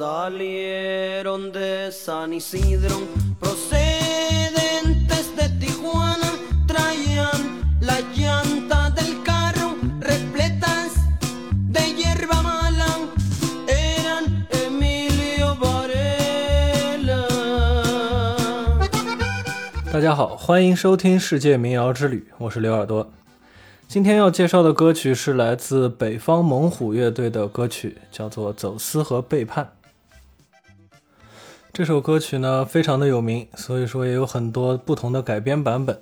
salieron de San Isidro, procedentes de Tijuana, traían la llanta del carro repletas de hierba mala, eran Emilio Varela. 大家好，欢迎收听《世界民谣之旅》，我是刘耳朵。今天要介绍的歌曲是来自北方猛虎乐队的歌曲，叫做《走私和背叛》。这首歌曲呢非常的有名，所以说也有很多不同的改编版本。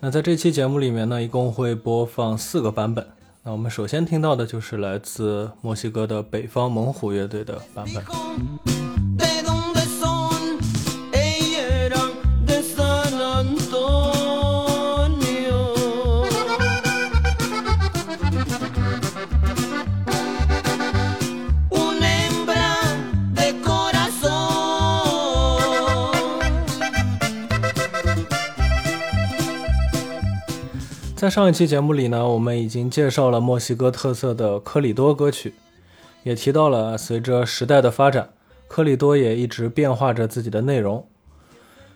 那在这期节目里面呢，一共会播放四个版本。那我们首先听到的就是来自墨西哥的北方猛虎乐队的版本。在上一期节目里呢，我们已经介绍了墨西哥特色的科里多歌曲，也提到了随着时代的发展，科里多也一直变化着自己的内容。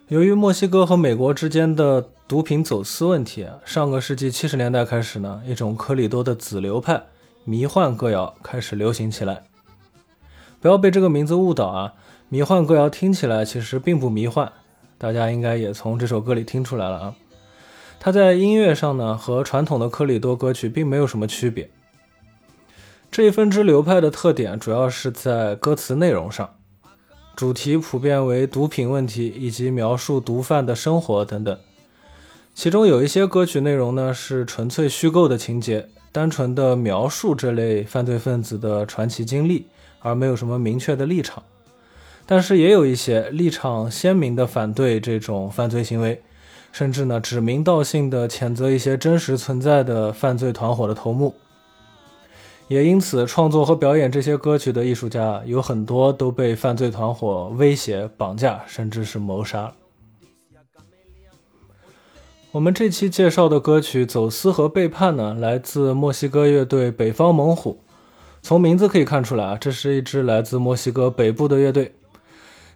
由于墨西哥和美国之间的毒品走私问题，上个世纪七十年代开始呢，一种科里多的子流派迷幻歌谣开始流行起来。不要被这个名字误导啊，迷幻歌谣听起来其实并不迷幻，大家应该也从这首歌里听出来了啊。它在音乐上呢，和传统的科里多歌曲并没有什么区别。这一分支流派的特点主要是在歌词内容上，主题普遍为毒品问题以及描述毒贩的生活等等。其中有一些歌曲内容呢是纯粹虚构的情节，单纯的描述这类犯罪分子的传奇经历，而没有什么明确的立场。但是也有一些立场鲜明的反对这种犯罪行为。甚至呢，指名道姓地谴责一些真实存在的犯罪团伙的头目。也因此，创作和表演这些歌曲的艺术家有很多都被犯罪团伙威胁、绑架，甚至是谋杀。我们这期介绍的歌曲《走私和背叛》呢，来自墨西哥乐队北方猛虎。从名字可以看出来啊，这是一支来自墨西哥北部的乐队。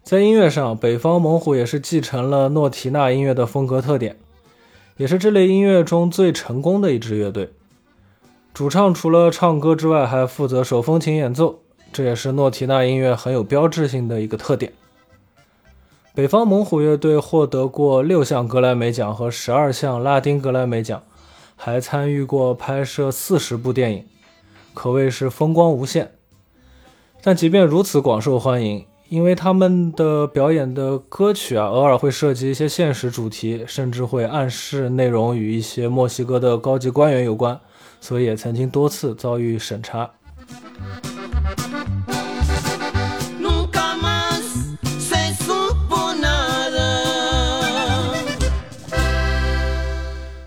在音乐上，北方猛虎也是继承了诺提纳音乐的风格特点，也是这类音乐中最成功的一支乐队。主唱除了唱歌之外，还负责手风琴演奏，这也是诺提纳音乐很有标志性的一个特点。北方猛虎乐队获得过六项格莱美奖和十二项拉丁格莱美奖，还参与过拍摄四十部电影，可谓是风光无限。但即便如此广受欢迎，因为他们的表演的歌曲啊，偶尔会涉及一些现实主题，甚至会暗示内容与一些墨西哥的高级官员有关，所以也曾经多次遭遇审查。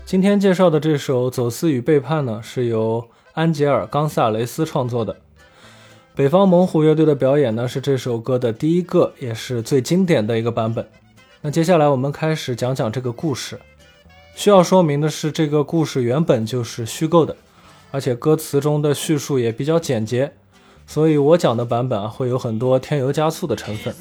今天介绍的这首《走私与背叛》呢，是由安杰尔·冈萨雷斯创作的。北方猛虎乐队的表演呢，是这首歌的第一个，也是最经典的一个版本。那接下来我们开始讲讲这个故事。需要说明的是，这个故事原本就是虚构的，而且歌词中的叙述也比较简洁，所以我讲的版本啊，会有很多添油加醋的成分。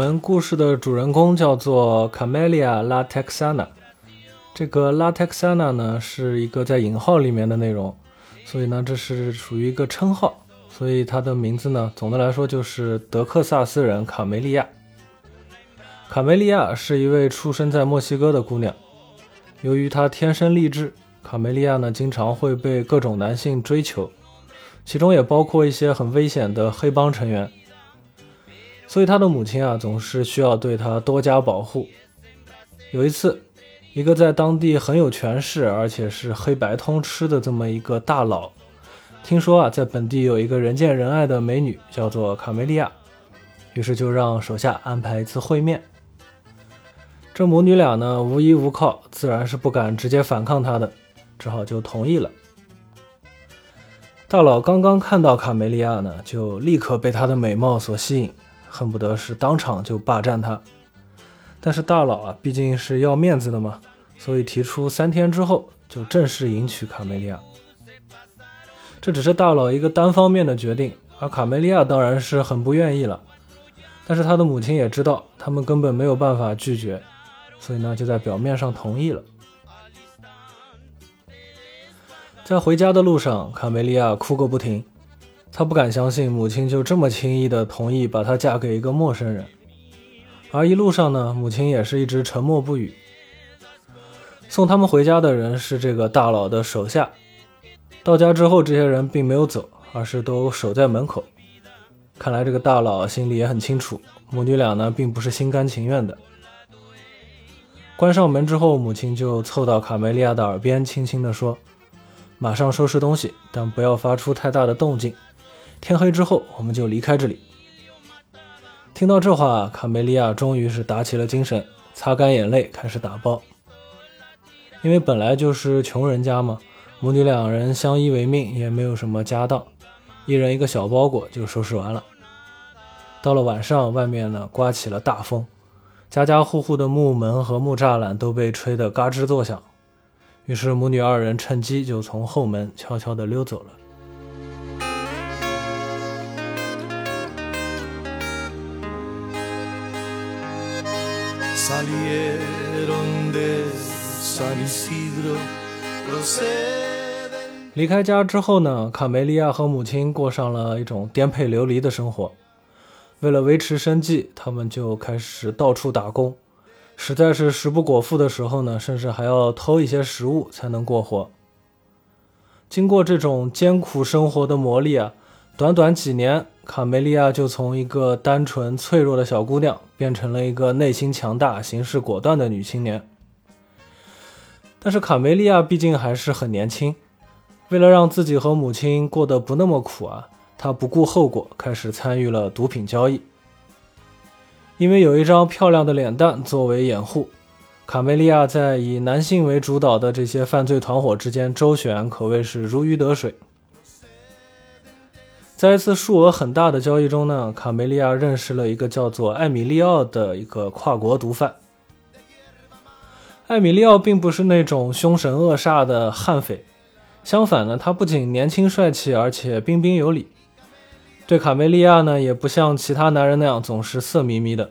我们故事的主人公叫做 Camelia La Texana，这个 La Texana 呢是一个在引号里面的内容，所以呢这是属于一个称号，所以她的名字呢总的来说就是德克萨斯人卡梅利亚。卡梅利亚是一位出生在墨西哥的姑娘，由于她天生丽质，卡梅利亚呢经常会被各种男性追求，其中也包括一些很危险的黑帮成员。所以他的母亲啊，总是需要对他多加保护。有一次，一个在当地很有权势，而且是黑白通吃的这么一个大佬，听说啊，在本地有一个人见人爱的美女，叫做卡梅利亚，于是就让手下安排一次会面。这母女俩呢，无依无靠，自然是不敢直接反抗他的，只好就同意了。大佬刚刚看到卡梅利亚呢，就立刻被她的美貌所吸引，恨不得是当场就霸占她。但是大佬啊，毕竟是要面子的嘛，所以提出三天之后就正式迎娶卡梅利亚。这只是大佬一个单方面的决定，而卡梅利亚当然是很不愿意了。但是他的母亲也知道，他们根本没有办法拒绝。所以呢，就在表面上同意了。在回家的路上，卡梅利亚哭个不停，她不敢相信母亲就这么轻易的同意把她嫁给一个陌生人。而一路上呢，母亲也是一直沉默不语。送他们回家的人是这个大佬的手下。到家之后，这些人并没有走，而是都守在门口。看来这个大佬心里也很清楚，母女俩呢并不是心甘情愿的。关上门之后，母亲就凑到卡梅利亚的耳边，轻轻地说：“马上收拾东西，但不要发出太大的动静。天黑之后，我们就离开这里。”听到这话，卡梅利亚终于是打起了精神，擦干眼泪，开始打包。因为本来就是穷人家嘛，母女两人相依为命，也没有什么家当，一人一个小包裹就收拾完了。到了晚上，外面呢刮起了大风。家家户户的木门和木栅栏都被吹得嘎吱作响，于是母女二人趁机就从后门悄悄地溜走了。离开家之后呢，卡梅利亚和母亲过上了一种颠沛流离的生活。为了维持生计，他们就开始到处打工，实在是食不果腹的时候呢，甚至还要偷一些食物才能过活。经过这种艰苦生活的磨砺啊，短短几年，卡梅利亚就从一个单纯脆弱的小姑娘，变成了一个内心强大、行事果断的女青年。但是卡梅利亚毕竟还是很年轻，为了让自己和母亲过得不那么苦啊。她不顾后果，开始参与了毒品交易。因为有一张漂亮的脸蛋作为掩护，卡梅利亚在以男性为主导的这些犯罪团伙之间周旋，可谓是如鱼得水。在一次数额很大的交易中呢，卡梅利亚认识了一个叫做艾米利奥的一个跨国毒贩。艾米利奥并不是那种凶神恶煞的悍匪，相反呢，他不仅年轻帅气，而且彬彬有礼。对卡梅利亚呢，也不像其他男人那样总是色眯眯的。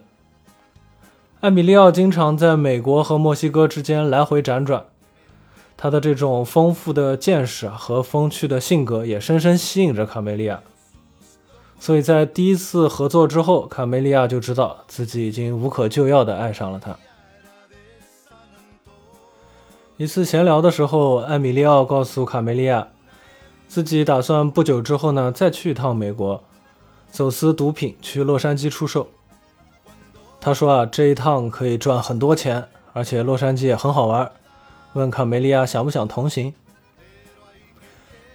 艾米利奥经常在美国和墨西哥之间来回辗转，他的这种丰富的见识和风趣的性格也深深吸引着卡梅利亚。所以在第一次合作之后，卡梅利亚就知道自己已经无可救药的爱上了他。一次闲聊的时候，艾米利奥告诉卡梅利亚，自己打算不久之后呢，再去一趟美国。走私毒品去洛杉矶出售。他说啊，这一趟可以赚很多钱，而且洛杉矶也很好玩。问卡梅利亚想不想同行？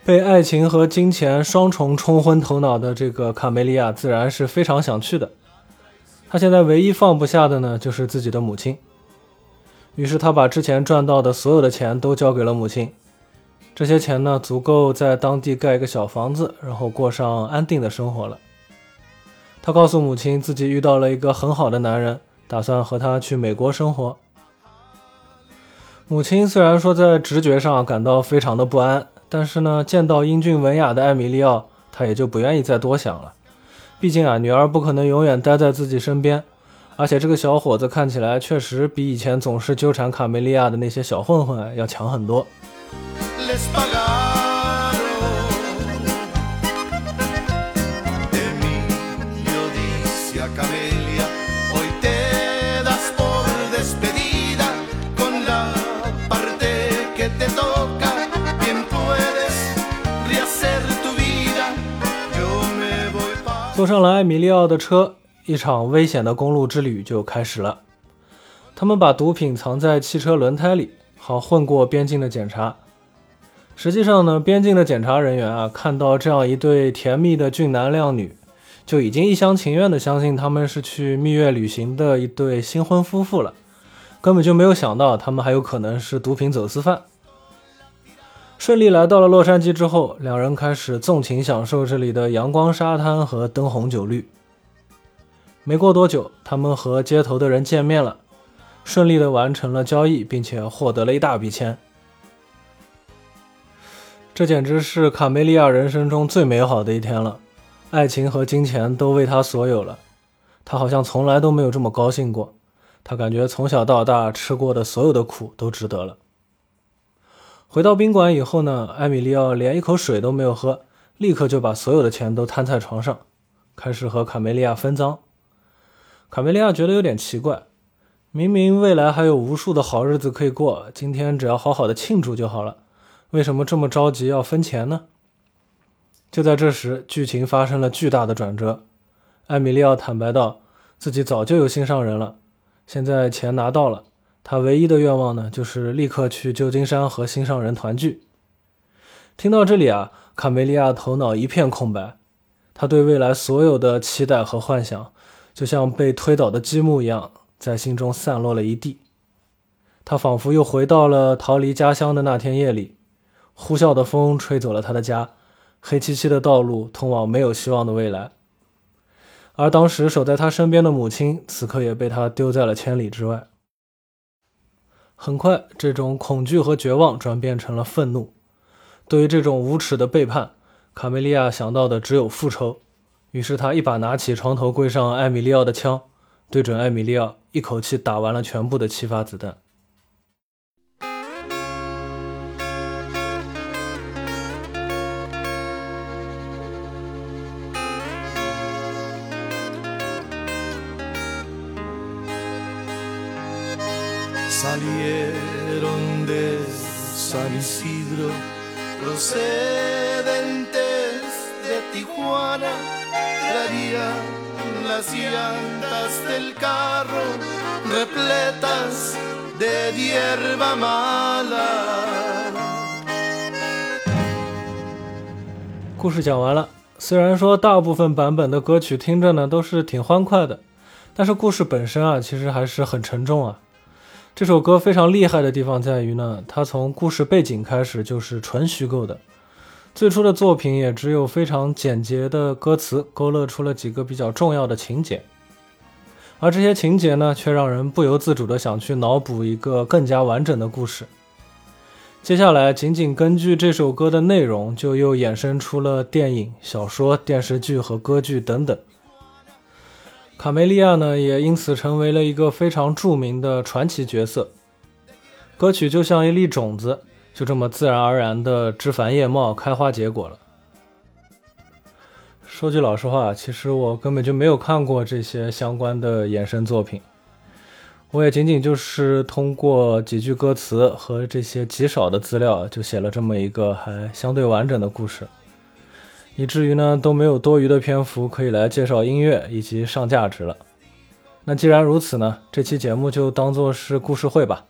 被爱情和金钱双重冲昏头脑的这个卡梅利亚自然是非常想去的。他现在唯一放不下的呢，就是自己的母亲。于是他把之前赚到的所有的钱都交给了母亲。这些钱呢，足够在当地盖一个小房子，然后过上安定的生活了。他告诉母亲，自己遇到了一个很好的男人，打算和他去美国生活。母亲虽然说在直觉上感到非常的不安，但是呢，见到英俊文雅的艾米利奥，他也就不愿意再多想了。毕竟啊，女儿不可能永远待在自己身边，而且这个小伙子看起来确实比以前总是纠缠卡梅利亚的那些小混混要强很多。坐上了艾米利奥的车，一场危险的公路之旅就开始了。他们把毒品藏在汽车轮胎里，好混过边境的检查。实际上呢，边境的检查人员啊，看到这样一对甜蜜的俊男靓女，就已经一厢情愿地相信他们是去蜜月旅行的一对新婚夫妇了。根本就没有想到他们还有可能是毒品走私犯。顺利来到了洛杉矶之后，两人开始纵情享受这里的阳光沙滩和灯红酒绿。没过多久，他们和街头的人见面了，顺利的完成了交易，并且获得了一大笔钱。这简直是卡梅利亚人生中最美好的一天了，爱情和金钱都为他所有了。他好像从来都没有这么高兴过。他感觉从小到大吃过的所有的苦都值得了。回到宾馆以后呢，艾米利奥连一口水都没有喝，立刻就把所有的钱都摊在床上，开始和卡梅利亚分赃。卡梅利亚觉得有点奇怪，明明未来还有无数的好日子可以过，今天只要好好的庆祝就好了。为什么这么着急要分钱呢？就在这时，剧情发生了巨大的转折。艾米莉奥坦白道，自己早就有心上人了，现在钱拿到了，他唯一的愿望呢，就是立刻去旧金山和心上人团聚。听到这里啊，卡梅利亚头脑一片空白，他对未来所有的期待和幻想，就像被推倒的积木一样，在心中散落了一地。他仿佛又回到了逃离家乡的那天夜里。呼啸的风吹走了他的家，黑漆漆的道路通往没有希望的未来。而当时守在他身边的母亲，此刻也被他丢在了千里之外。很快，这种恐惧和绝望转变成了愤怒。对于这种无耻的背叛，卡梅利亚想到的只有复仇。于是，他一把拿起床头柜上艾米利奥的枪，对准艾米利奥，一口气打完了全部的七发子弹。San Isidro, procedentes de Tijuana, traían las llantas del carro repletas de hierba mala。故事讲完了，虽然说大部分版本的歌曲听着呢都是挺欢快的，但是故事本身啊，其实还是很沉重啊。这首歌非常厉害的地方在于呢，它从故事背景开始就是纯虚构的，最初的作品也只有非常简洁的歌词，勾勒出了几个比较重要的情节，而这些情节呢，却让人不由自主的想去脑补一个更加完整的故事。接下来，仅仅根据这首歌的内容，就又衍生出了电影、小说、电视剧和歌剧等等。卡梅利亚呢，也因此成为了一个非常著名的传奇角色。歌曲就像一粒种子，就这么自然而然的枝繁叶茂、开花结果了。说句老实话，其实我根本就没有看过这些相关的衍生作品，我也仅仅就是通过几句歌词和这些极少的资料，就写了这么一个还相对完整的故事。以至于呢都没有多余的篇幅可以来介绍音乐以及上价值了。那既然如此呢，这期节目就当做是故事会吧，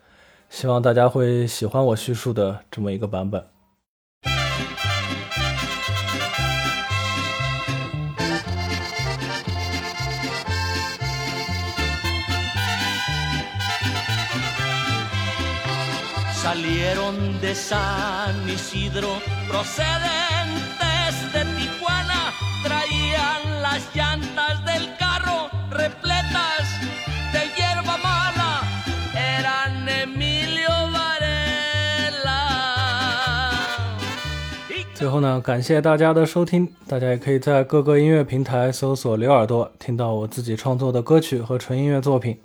希望大家会喜欢我叙述的这么一个版本。最后呢，感谢大家的收听。大家也可以在各个音乐平台搜索“刘耳朵”，听到我自己创作的歌曲和纯音乐作品。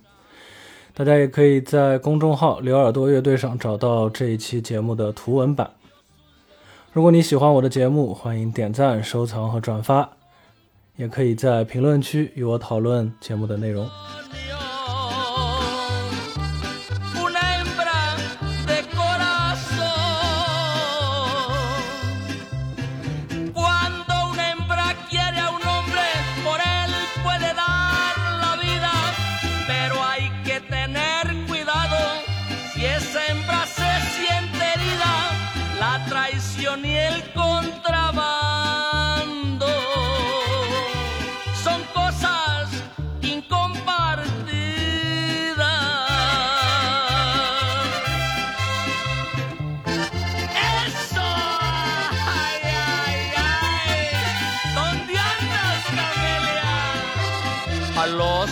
大家也可以在公众号“刘耳朵乐队”上找到这一期节目的图文版。如果你喜欢我的节目，欢迎点赞、收藏和转发，也可以在评论区与我讨论节目的内容。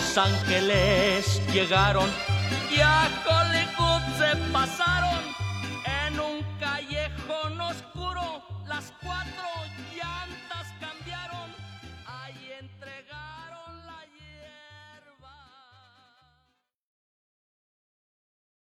Los ángeles llegaron y a Hollywood se pasaron